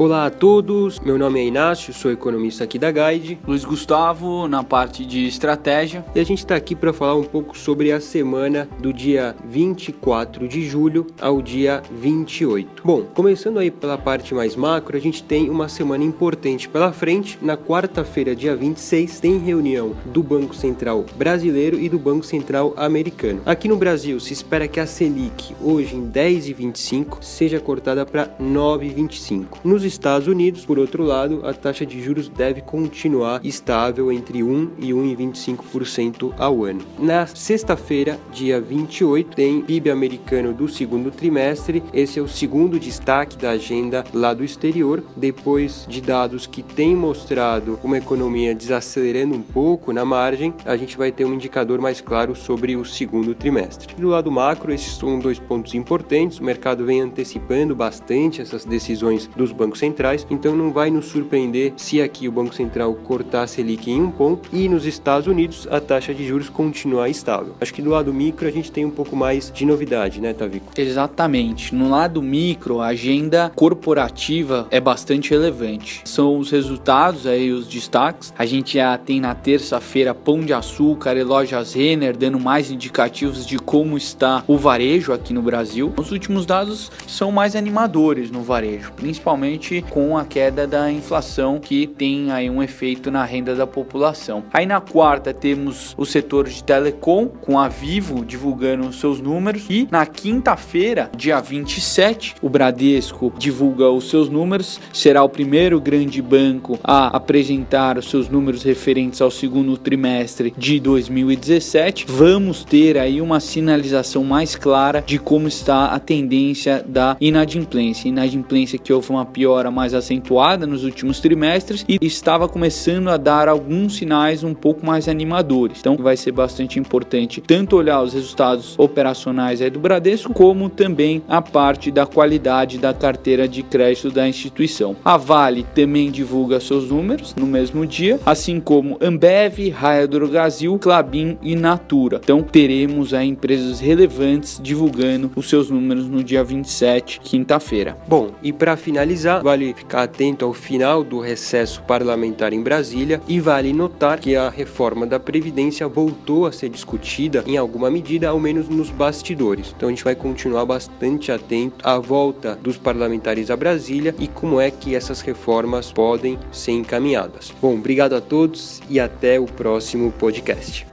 Olá a todos, meu nome é Inácio, sou economista aqui da Guide. Luiz Gustavo, na parte de estratégia. E a gente está aqui para falar um pouco sobre a semana do dia 24 de julho ao dia 28. Bom, começando aí pela parte mais macro, a gente tem uma semana importante pela frente. Na quarta-feira, dia 26, tem reunião do Banco Central brasileiro e do Banco Central americano. Aqui no Brasil, se espera que a Selic, hoje em 10,25, seja cortada para 9,25. Nos Estados Unidos, por outro lado, a taxa de juros deve continuar estável entre 1 e 1,25% ao ano. Na sexta-feira, dia 28, tem PIB americano do segundo trimestre. Esse é o segundo destaque da agenda lá do exterior, depois de dados que têm mostrado uma economia desacelerando um pouco na margem, a gente vai ter um indicador mais claro sobre o segundo trimestre. Do lado macro, esses são dois pontos importantes. O mercado vem antecipando bastante essas decisões dos bancos centrais, então não vai nos surpreender se aqui o Banco Central cortar a Selic em um ponto e nos Estados Unidos a taxa de juros continuar estável. Acho que do lado micro a gente tem um pouco mais de novidade, né, Tavico? Exatamente. No lado micro, a agenda corporativa é bastante relevante. São os resultados aí, os destaques. A gente já tem na terça-feira Pão de Açúcar e Lojas Renner dando mais indicativos de como está o varejo aqui no Brasil. Os últimos dados são mais animadores no varejo, principalmente com a queda da inflação que tem aí um efeito na renda da população. Aí na quarta temos o setor de telecom com a Vivo divulgando seus números e na quinta-feira, dia 27, o Bradesco divulga os seus números, será o primeiro grande banco a apresentar os seus números referentes ao segundo trimestre de 2017. Vamos ter aí uma sinalização mais clara de como está a tendência da inadimplência. Inadimplência que houve uma piora mais acentuada nos últimos trimestres e estava começando a dar alguns sinais um pouco mais animadores. Então vai ser bastante importante tanto olhar os resultados operacionais do Bradesco, como também a parte da qualidade da carteira de crédito da instituição. A Vale também divulga seus números no mesmo dia, assim como Ambev, Raia Drogasil, Clabin e Natura. Então teremos aí empresas relevantes divulgando os seus números no dia 27, quinta-feira. Bom, e para finalizar, vale ficar atento ao final do recesso parlamentar em Brasília e vale notar que a reforma da Previdência voltou a ser discutida em alguma medida, ao menos nos bastidores. Então a gente vai continuar bastante atento à volta dos parlamentares a Brasília e como é que essas reformas podem ser encaminhadas. Bom, obrigado a todos e até o próximo podcast.